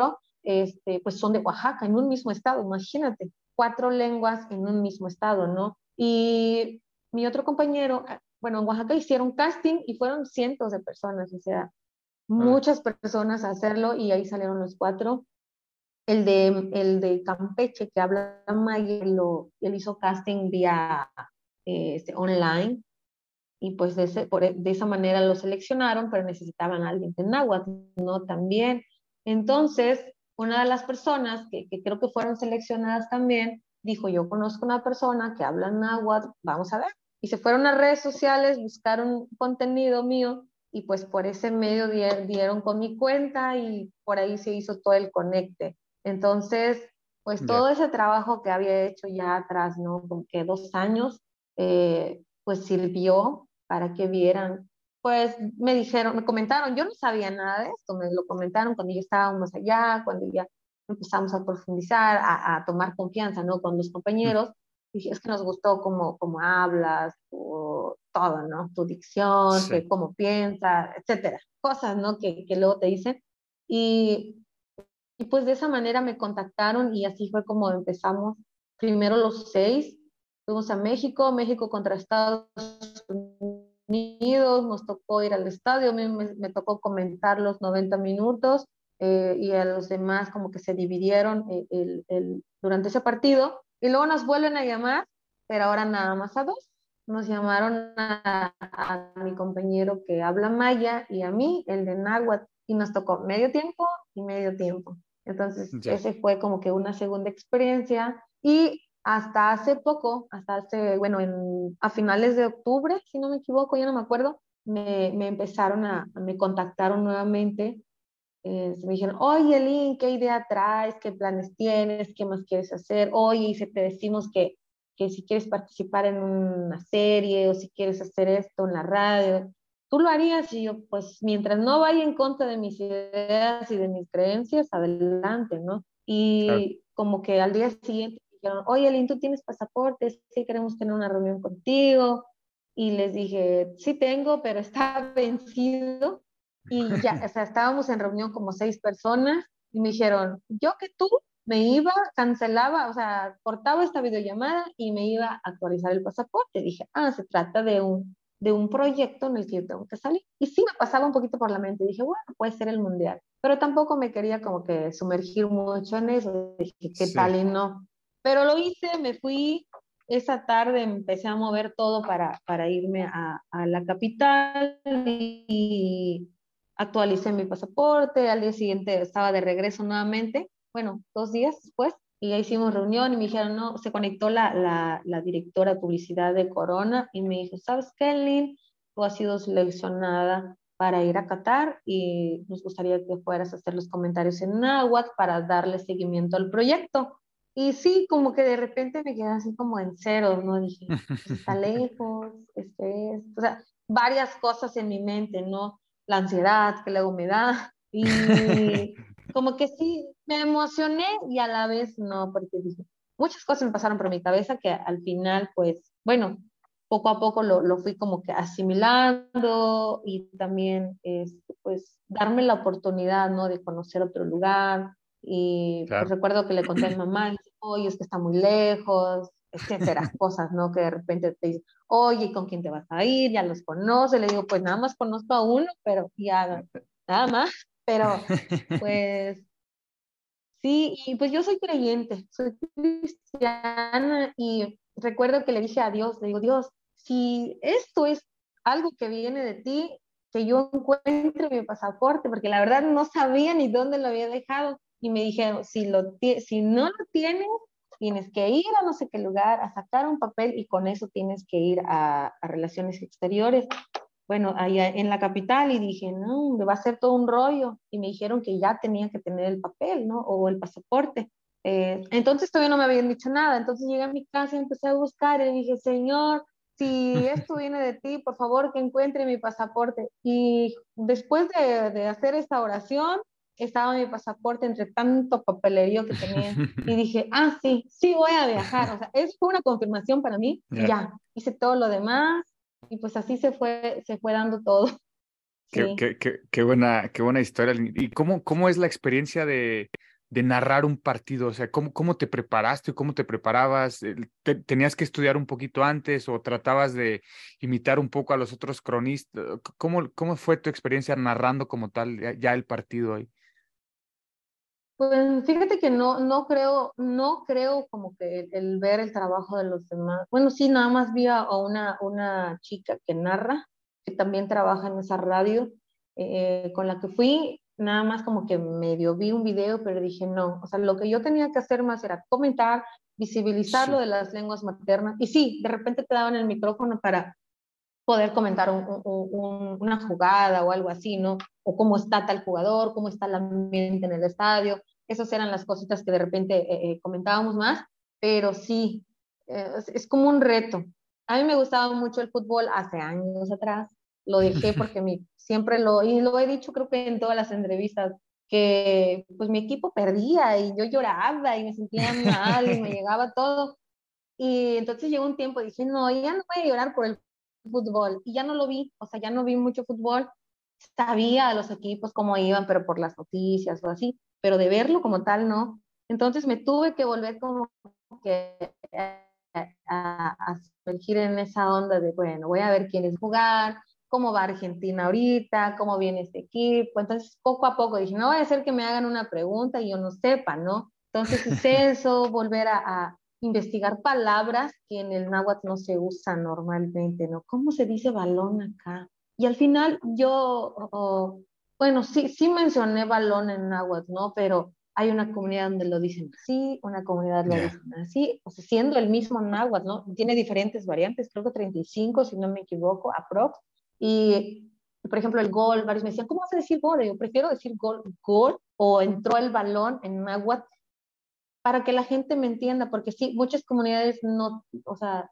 este, pues son de Oaxaca, en un mismo estado, imagínate, cuatro lenguas en un mismo estado, ¿no? Y mi otro compañero, bueno, en Oaxaca hicieron casting y fueron cientos de personas, o sea, muchas personas a hacerlo y ahí salieron los cuatro. El de, el de Campeche, que habla maya, lo, hizo casting vía este, online y pues de, ese, por, de, esa manera lo seleccionaron, pero necesitaban a alguien de náhuatl, ¿no? También. Entonces, una de las personas que, que, creo que fueron seleccionadas también dijo, yo conozco una persona que habla náhuatl, vamos a ver. Y se fueron a redes sociales, buscaron contenido mío y pues por ese medio dieron con mi cuenta y por ahí se hizo todo el conecte. Entonces, pues todo ese trabajo que había hecho ya atrás, ¿no? Como que dos años, eh, pues sirvió para que vieran. Pues me dijeron, me comentaron, yo no sabía nada de esto, me lo comentaron cuando ya estábamos allá, cuando ya empezamos a profundizar, a, a tomar confianza, ¿no? Con los compañeros. Dije, es que nos gustó cómo, cómo hablas, o todo, ¿no? Tu dicción, que cómo piensas, etcétera. Cosas, ¿no? Que, que luego te dicen. Y, y pues de esa manera me contactaron y así fue como empezamos. Primero los seis, fuimos a México, México contra Estados Unidos, nos tocó ir al estadio, me, me, tocó comentar los 90 minutos eh, y a los demás como que se dividieron eh, el, el, durante ese partido y luego nos vuelven a llamar, pero ahora nada más a dos nos llamaron a, mi compañero que habla maya y a mí, el de náhuatl, y nos tocó medio tiempo y medio tiempo. Entonces, ese fue como que una segunda experiencia. Y hasta hace poco, hasta hace, bueno, en, a finales de octubre, si no me equivoco, ya no me acuerdo, me, me empezaron a, me contactaron nuevamente. Eh, me dijeron, oye, Lynn, ¿qué idea traes? ¿Qué planes tienes? ¿Qué más quieres hacer? Oye, y si te decimos que que si quieres participar en una serie o si quieres hacer esto en la radio, tú lo harías y yo, pues mientras no vaya en contra de mis ideas y de mis creencias, adelante, ¿no? Y como que al día siguiente dijeron, oye, Lynn, ¿tú tienes pasaporte? Sí, queremos tener una reunión contigo. Y les dije, sí tengo, pero está vencido. Y ya, o sea, estábamos en reunión como seis personas y me dijeron, yo que tú me iba, cancelaba, o sea, cortaba esta videollamada y me iba a actualizar el pasaporte. Dije, ah, se trata de un, de un proyecto en el que yo tengo que salir. Y sí me pasaba un poquito por la mente. Dije, bueno, puede ser el mundial. Pero tampoco me quería como que sumergir mucho en eso. Dije, ¿qué tal y no? Pero lo hice, me fui. Esa tarde empecé a mover todo para, para irme a, a la capital y actualicé mi pasaporte. Al día siguiente estaba de regreso nuevamente bueno, dos días después, y ya hicimos reunión y me dijeron, no, se conectó la, la, la directora de publicidad de Corona y me dijo, ¿sabes qué, Lynn? Tú has sido seleccionada para ir a Qatar y nos gustaría que fueras a hacer los comentarios en náhuatl para darle seguimiento al proyecto. Y sí, como que de repente me quedé así como en cero, ¿no? Dije, está lejos, este es, o sea, varias cosas en mi mente, ¿no? La ansiedad que luego me da y como que sí, me emocioné y a la vez no, porque dije, muchas cosas me pasaron por mi cabeza que al final, pues, bueno, poco a poco lo, lo fui como que asimilando y también, este, pues, darme la oportunidad, ¿no? De conocer otro lugar. Y pues, Claro. recuerdo que le conté a mi mamá, oye, es que está muy lejos, etcétera, cosas, ¿no? Que de repente te dicen, oye, ¿con quién te vas a ir? Ya los conoce. Le digo, pues nada más conozco a uno, pero ya, nada más. Pero, pues, sí, y pues yo soy creyente, soy cristiana y recuerdo que le dije a Dios, le digo, Dios, si esto es algo que viene de ti, que yo encuentre mi pasaporte, porque la verdad no sabía ni dónde lo había dejado. Y me dijeron, si, lo si no lo tienes, tienes que ir a no sé qué lugar a sacar un papel y con eso tienes que ir a, a relaciones exteriores. Bueno, allá en la capital y dije, no, me va a ser todo un rollo. Y me dijeron que ya tenía que tener el papel, ¿no? O el pasaporte. Eh, entonces todavía no me habían dicho nada. Entonces llegué a mi casa y empecé a buscar y dije, Señor, si esto viene de ti, por favor que encuentre mi pasaporte. Y después de, de hacer esta oración, estaba mi pasaporte entre tanto papelerío que tenía. Y dije, ah, sí, sí voy a viajar. O sea, eso fue una confirmación para mí. Ya. Ya, hice todo lo demás y pues así se fue, se fue dando todo. Qué, Sí. qué- qué- qué buena, qué buena historia. ¿Y cómo, cómo es la experiencia de, de narrar un partido? O sea, ¿cómo, cómo te preparaste? ¿Cómo te preparabas? Te- ¿Tenías que estudiar un poquito antes o tratabas de imitar un poco a los otros cronistas? ¿Cómo, cómo fue tu experiencia narrando como tal ya, ya el partido ahí? Pues fíjate que no, no creo, no creo como que el, el ver el trabajo de los demás. Bueno, sí, nada más vi a una, una chica que narra, que también trabaja en esa radio, eh, con la que fui, nada más como que medio vi un video, pero dije no, o sea, lo que yo tenía que hacer más era comentar, visibilizar Sí. lo de las lenguas maternas, y sí, de repente te daban el micrófono para poder comentar un- un- un- una jugada o algo así, ¿no? O cómo está tal jugador, cómo está el ambiente en el estadio. Esas eran las cositas que de repente eh, eh, comentábamos más, pero sí, eh, es, es como un reto. A mí me gustaba mucho el fútbol hace años atrás, lo dejé porque mi, siempre lo, y lo he dicho creo que en todas las entrevistas, que pues mi equipo perdía y yo lloraba y me sentía mal y me llegaba todo. Y entonces llegó un tiempo y dije, no, ya no voy a llorar por el fútbol. Y ya no lo vi, o sea, ya no vi mucho fútbol. Sabía a los equipos cómo iban, pero por las noticias o así, pero de verlo como tal, no. Entonces me tuve que volver como que a, a sumergir en esa onda de, bueno, voy a ver quiénes jugar, cómo va Argentina ahorita, cómo viene este equipo. Entonces, poco a poco dije, no voy a hacer que me hagan una pregunta y yo no sepa, ¿no? Entonces es eso, volver a, a investigar palabras que en el náhuatl no se usan normalmente, ¿no? ¿Cómo se dice balón acá? Y al final yo, oh, bueno, sí, sí mencioné balón en náhuatl, ¿no? Pero hay una comunidad donde lo dicen así, una comunidad lo Ya. dicen así, o sea, siendo el mismo náhuatl, ¿no? Tiene diferentes variantes, creo que 35, si no me equivoco, aprox. Y, por ejemplo, el gol, varios me decían, ¿cómo vas a decir gol? Yo prefiero decir gol, gol, o entró el balón en náhuatl, para que la gente me entienda, porque sí, muchas comunidades no, o sea,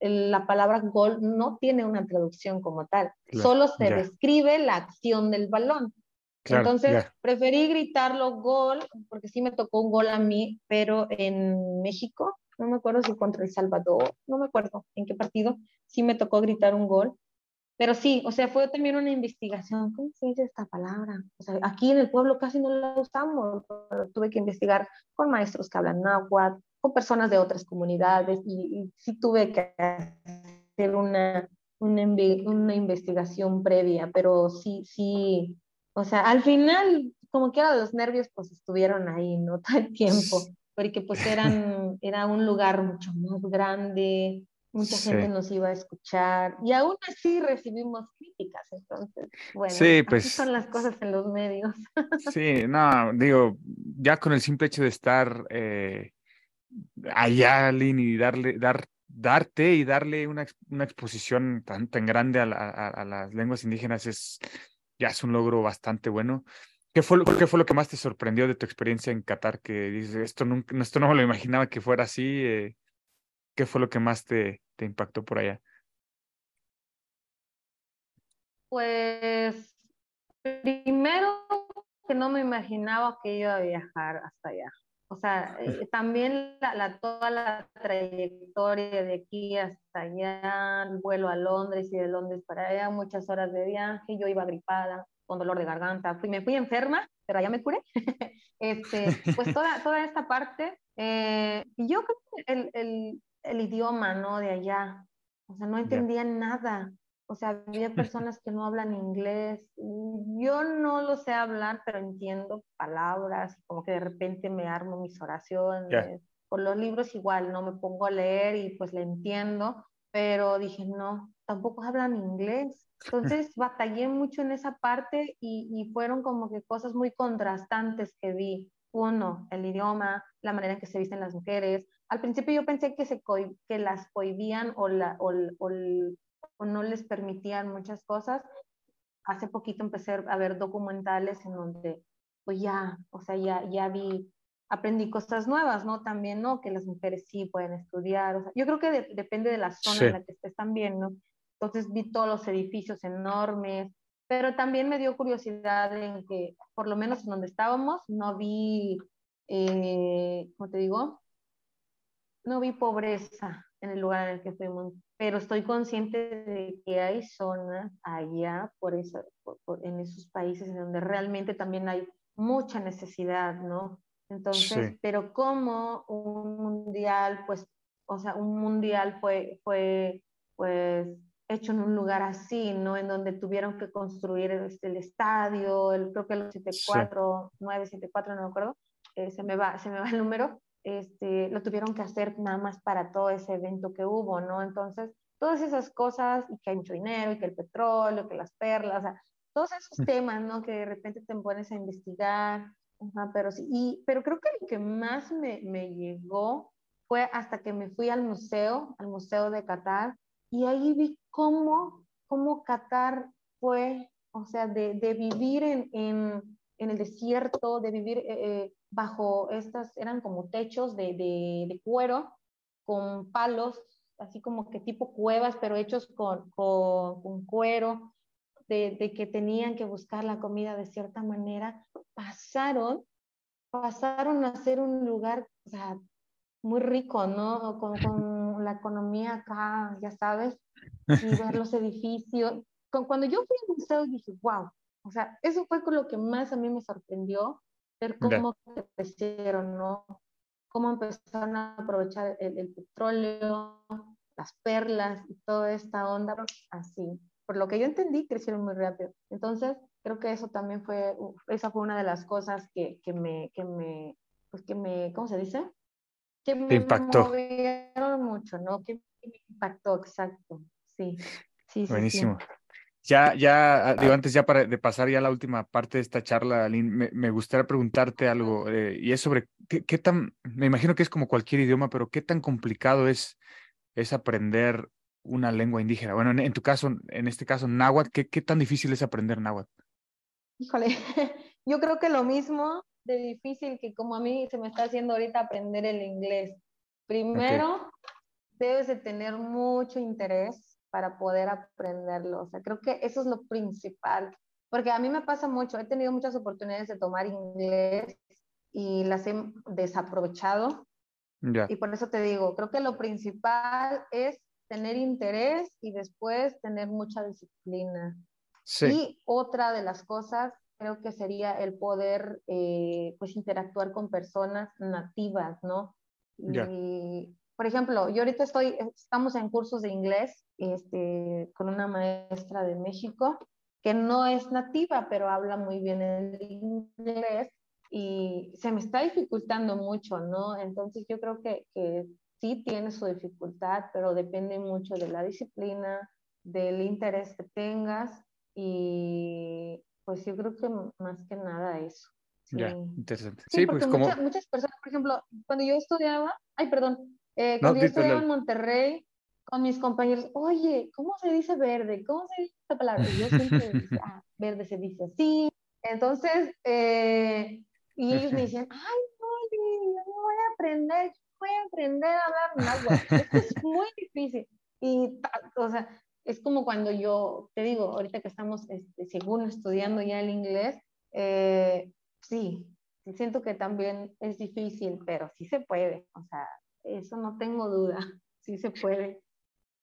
la palabra gol no tiene una traducción como tal, Claro, solo se describe la acción del balón. Claro, Entonces, ya. preferí gritarlo gol, porque sí me tocó un gol a mí, pero en México, no me acuerdo si contra El Salvador, no me acuerdo en qué partido, sí me tocó gritar un gol. Pero sí, o sea, fue también una investigación. ¿Cómo se dice esta palabra? O sea, aquí en el pueblo casi no la usamos. Tuve que investigar con maestros que hablan náhuatl, con personas de otras comunidades, y, y sí tuve que hacer una, una, una investigación previa, pero sí, sí, o sea, al final, como que era los nervios, pues estuvieron ahí, ¿no? Todo el tiempo, porque pues eran, era un lugar mucho más grande, mucha Sí. gente nos iba a escuchar, y aún así recibimos críticas, entonces, bueno, Sí, así pues- son las cosas en los medios. Sí, no, digo, ya con el simple hecho de estar eh, allá, Lin, y darle, dar, darte y darle una, una exposición tan, tan grande a las lenguas indígenas es ya es un logro bastante bueno. ¿Qué fue, lo- qué fue lo que más te sorprendió de tu experiencia en Qatar? Que dices, esto nunca, esto no me lo imaginaba que fuera así. eh, ¿qué fue lo que más te, te impactó por allá? Pues primero que no me imaginaba que iba a viajar hasta allá. O sea, eh, también la, toda la trayectoria de aquí hasta allá, el vuelo a Londres y de Londres para allá, muchas horas de viaje, yo iba gripada, con dolor de garganta, fui, me fui enferma, pero allá me curé. este, pues toda, toda esta parte, eh, yo creo que el, el, el, idioma, ¿no? De allá, o sea, no entendía nada. O sea, había personas que no hablan inglés. Yo no lo sé hablar, pero entiendo palabras, como que de repente me armo mis oraciones. Por los libros igual, no me pongo a leer y pues le entiendo, pero dije, no, tampoco hablan inglés. Entonces batallé mucho en esa parte y, y, fueron como que cosas muy contrastantes que vi. Uno, el idioma, la manera en que se visten las mujeres. Al principio yo pensé que, se que las cohibían o, la, o, o, o no les permitían muchas cosas. Hace poquito empecé a ver documentales en donde, pues ya, o sea, ya, ya vi, aprendí cosas nuevas, ¿no? También, ¿no? Que las mujeres sí pueden estudiar. O sea, yo creo que depende de la zona en la que estés también, ¿no? Entonces vi todos los edificios enormes, pero también me dio curiosidad en que, por lo menos en donde estábamos, no vi, eh, ¿cómo te digo? No vi pobreza en el lugar en el que fuimos pero estoy consciente de que hay zonas allá, por eso, en esos países en donde realmente también hay mucha necesidad, ¿no? Entonces, pero como un mundial, pues, o sea, un mundial fue, fue, pues, hecho en un lugar así, ¿no? En donde tuvieron que construir este, el estadio, el, creo que el 74, 974, no me acuerdo, eh, se, me va, se me va el número, este, lo tuvieron que hacer nada más para todo ese evento que hubo, ¿no? Entonces, todas esas cosas, y que hay mucho dinero, y que el petróleo, que las perlas, o sea, todos esos mm. temas, ¿no? Que de repente te pones a investigar, pero sí, y, pero creo que lo que más me, me llegó fue hasta que me fui al museo, al Museo de Qatar, y ahí vi cómo, cómo Qatar fue, o sea, de, de vivir en, en, en, el desierto, de vivir eh, eh bajo estas, eran como techos de, de, cuero con palos, así como que tipo cuevas, pero hechos con, con, cuero, de, de, que tenían que buscar la comida de cierta manera, pasaron, pasaron a ser un lugar muy rico, ¿no? Con, con, la economía acá, ya sabes, y ver los edificios. Cuando yo fui al museo dije, wow, o sea, eso fue con lo que más a mí me sorprendió, ver cómo crecieron, ¿no? Cómo empezaron a aprovechar el, petróleo, las perlas y toda esta onda, así. Por lo que yo entendí, crecieron muy rápido. Entonces, creo que eso también fue, esa fue una de las cosas que, que me, que me, pues que me, ¿cómo se dice? Que me impactó. movieron mucho, ¿no? Que me impactó, exacto. Sí, sí, sí Buenísimo. Ya, ya, ah, digo, antes ya para de pasar ya a la última parte de esta charla, me, me gustaría preguntarte algo, eh, y es sobre qué, tan, me imagino que es como cualquier idioma, pero qué tan complicado es, es aprender una lengua indígena. Bueno, en, tu caso, en este caso, náhuatl, ¿qué, ¿qué tan difícil es aprender náhuatl? Híjole, yo creo que lo mismo de difícil que como a mí se me está haciendo ahorita aprender el inglés. Primero, debes de tener mucho interés para poder aprenderlo. O sea, creo que eso es lo principal, porque a mí me pasa mucho, he tenido muchas oportunidades de tomar inglés y las he desaprovechado. Y por eso te digo, creo que lo principal es tener interés y después tener mucha disciplina. Sí. Y otra de las cosas creo que sería el poder eh, pues interactuar con personas nativas, ¿no? Y por ejemplo, yo ahorita estoy, estamos en cursos de inglés este, con una maestra de México que no es nativa, pero habla muy bien el inglés y se me está dificultando mucho, ¿no? Entonces yo creo que, que sí tiene su dificultad, pero depende mucho de la disciplina, del interés que tengas y pues yo creo que más que nada eso. Ya, interesante. Sí, pues como... Muchas, muchas personas, por ejemplo, cuando yo estudiaba, ay, perdón, eh, cuando yo estudiaba en Monterrey, con mis compañeros, oye, ¿cómo se dice verde? ¿Cómo se dice esta palabra? Y yo siempre decía, ah, verde se dice así. Entonces, eh, y ellos me decían, ay, oye, yo no voy a aprender, voy a aprender a hablar náhuatl. Esto es muy difícil. Y, o sea, es como cuando yo, te digo, ahorita que estamos, este, según estudiando ya el inglés, eh, sí, siento que también es difícil, pero sí se puede, o sea, eso no tengo duda, sí se puede.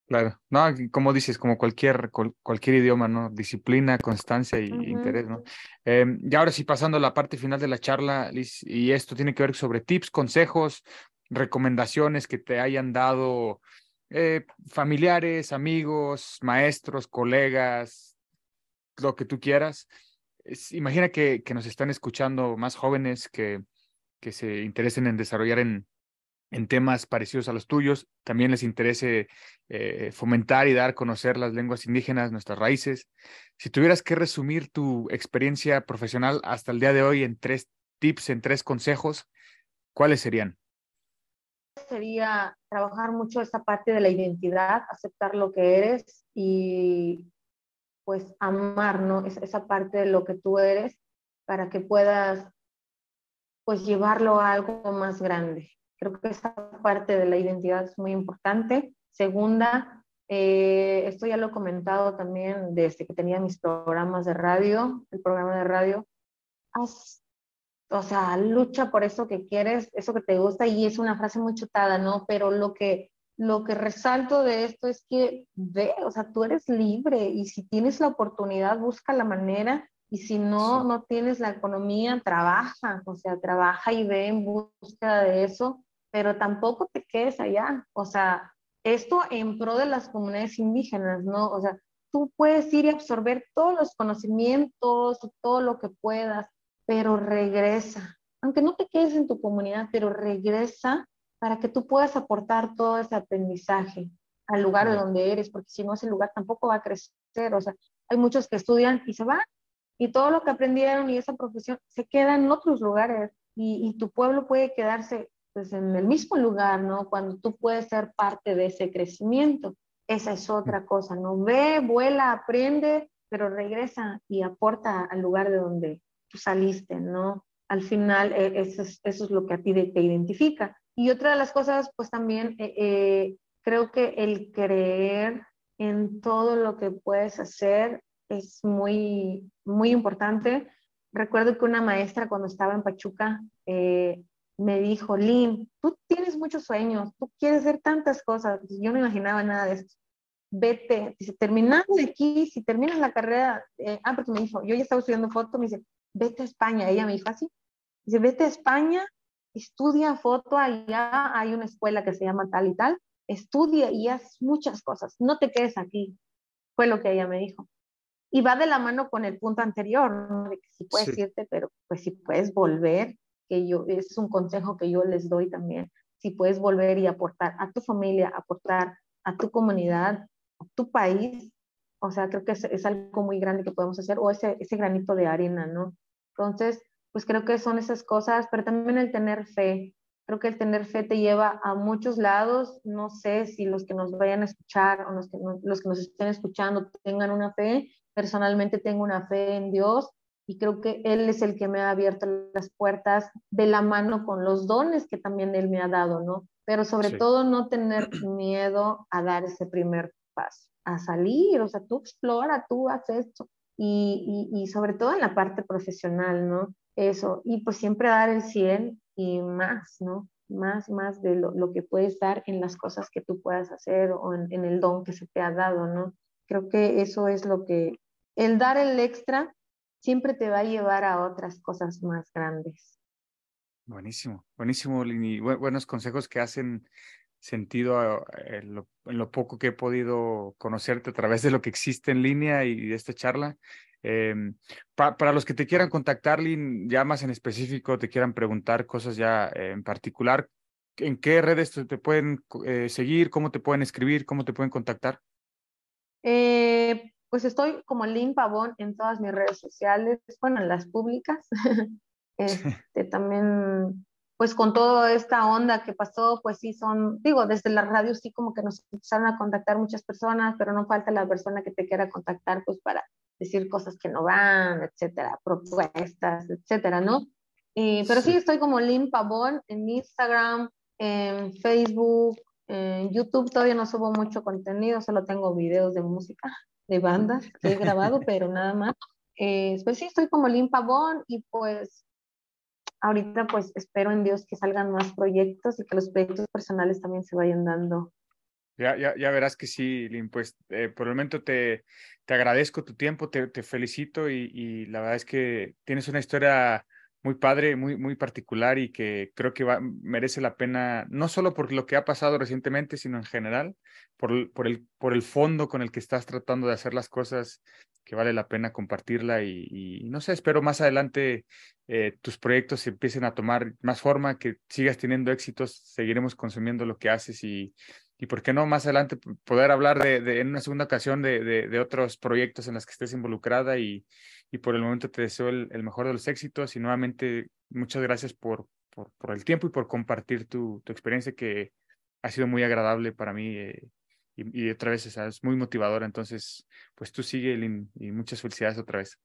Claro, no, como dices, como cualquier, cualquier idioma, ¿no? Disciplina, constancia y interés, ¿no? Eh, y ahora sí, pasando a la parte final de la charla, Liz, y esto tiene que ver sobre tips, consejos, recomendaciones que te hayan dado eh, familiares, amigos, maestros, colegas, lo que tú quieras. imagina que, que, nos están escuchando más jóvenes que, que se interesen en desarrollar en, en temas parecidos a los tuyos, también les interese eh, fomentar y dar a conocer las lenguas indígenas, nuestras raíces. Si tuvieras que resumir tu experiencia profesional hasta el día de hoy en tres tips, en tres consejos, ¿cuáles serían? Sería trabajar mucho esta parte de la identidad, aceptar lo que eres y pues amar, ¿no? esa parte de lo que tú eres para que puedas pues llevarlo a algo más grande. Creo que esa parte de la identidad es muy importante. Segunda, eh, esto ya lo he comentado también desde que tenía mis programas de radio, el programa de radio. o sea, lucha por eso que quieres, eso que te gusta, y es una frase muy chutada, ¿no? Pero lo que, lo que resalto de esto es que ve, o sea, tú eres libre y si tienes la oportunidad, busca la manera y si no, no tienes la economía, trabaja, o sea, trabaja y ve en búsqueda de eso pero tampoco te quedes allá. O sea, esto en pro de las comunidades indígenas, ¿no? O sea, tú puedes ir y absorber todos los conocimientos, todo lo que puedas, pero regresa. Aunque no te quedes en tu comunidad, pero regresa para que tú puedas aportar todo ese aprendizaje al lugar de donde eres, porque si no ese lugar tampoco va a crecer. O sea, hay muchos que estudian y se van, y todo lo que aprendieron y esa profesión se queda en otros lugares, y, y tu pueblo puede quedarse pues en el mismo lugar, ¿no? Cuando tú puedes ser parte de ese crecimiento. Esa es otra cosa, ¿no? Ve, vuela, aprende, pero regresa y aporta al lugar de donde tú saliste, ¿no? Al final, eh, eso, es, eso, es, lo que a ti te identifica. Y otra de las cosas, pues también eh, eh, creo que el creer en todo lo que puedes hacer es muy, muy importante. Recuerdo que una maestra cuando estaba en Pachuca me dijo, Lynn, tú tienes muchos sueños, tú quieres hacer tantas cosas. Yo no imaginaba nada de esto. Vete, dice, terminando de aquí, si terminas la carrera, eh, ah, porque me dijo, yo ya estaba estudiando foto, me dice, vete a España. Ella me dijo así, dice, vete a España, estudia foto, allá hay una escuela que se llama tal y tal, estudia y haz muchas cosas, no te quedes aquí. Fue lo que ella me dijo. Y va de la mano con el punto anterior, ¿no? de que si puedes irte, pero pues si puedes volver, que yo, es un consejo que yo les doy también. Si puedes volver y aportar a tu familia, aportar a tu comunidad, a tu país, o sea, creo que es, es algo muy grande que podemos hacer, o ese, ese granito de arena, ¿no? Entonces, pues creo que son esas cosas, pero también el tener fe. Creo que el tener fe te lleva a muchos lados. No sé si los que nos vayan a escuchar o los que, los que nos estén escuchando tengan una fe. Personalmente tengo una fe en Dios y creo que Él es el que me ha abierto las puertas de la mano con los dones que también Él me ha dado, ¿no? Pero sobre todo no tener miedo a dar ese primer paso, a salir, o sea, tú explora, tú haces esto y, y, y sobre todo en la parte profesional, ¿no? Eso, y pues siempre dar el 100 y más, ¿no? Más, más de lo, lo, que puedes dar en las cosas que tú puedas hacer o en, en el don que se te ha dado, ¿no? Creo que eso es lo que, el dar el extra siempre te va a llevar a otras cosas más grandes. Buenísimo, buenísimo, Lini. buenos consejos que hacen sentido eh, en lo, poco que he podido conocerte a través de lo que existe en línea y de esta charla. Em, para los que te quieran contactar, Lin, ya más en específico, te quieran preguntar cosas ya en particular, ¿en qué redes te, pueden eh, seguir? ¿Cómo te pueden escribir? ¿Cómo te pueden contactar? Eh, pues estoy como Lynn Pavón en todas mis redes sociales, bueno, en las públicas. este, también, pues con toda esta onda que pasó, pues sí son, digo, desde la radio sí como que nos empezaron a contactar muchas personas, pero no falta la persona que te quiera contactar, pues para decir cosas que no van, etcétera, propuestas, etcétera, ¿no? Y, pero sí. sí estoy como Lynn Pavón en Instagram, en Facebook, en YouTube todavía no subo mucho contenido, solo tengo videos de música de bandas que he grabado, pero nada más. Eh, pues sí, estoy como Limpa Bon y pues ahorita pues espero en Dios que salgan más proyectos y que los proyectos personales también se vayan dando. Ya, ya, ya verás que sí, Lin, pues eh, por el momento te, te agradezco tu tiempo, te, te felicito y, y, la verdad es que tienes una historia muy padre, muy, muy particular y que creo que va, merece la pena, no solo por lo que ha pasado recientemente, sino en general, por, por, el, por el fondo con el que estás tratando de hacer las cosas, que vale la pena compartirla y, no sé, espero más adelante eh, tus proyectos empiecen a tomar más forma, que sigas teniendo éxitos, seguiremos consumiendo lo que haces y, y por qué no más adelante poder hablar de, en una segunda ocasión de, de, otros proyectos en los que estés involucrada y, y por el momento te deseo el, el, mejor de los éxitos y nuevamente muchas gracias por, por, el tiempo y por compartir tu, tu, experiencia que ha sido muy agradable para mí eh, y, y, otra vez es muy motivadora. Entonces, pues tú sigue y muchas felicidades otra vez.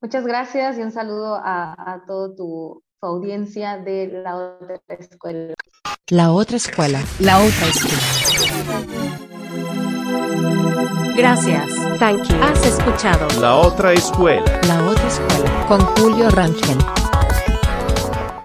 Muchas gracias y un saludo a, a toda tu, audiencia de la otra escuela. La otra escuela. La otra escuela. Gracias. Thank you. Has escuchado La otra escuela. La otra escuela. Con Julio Rangel.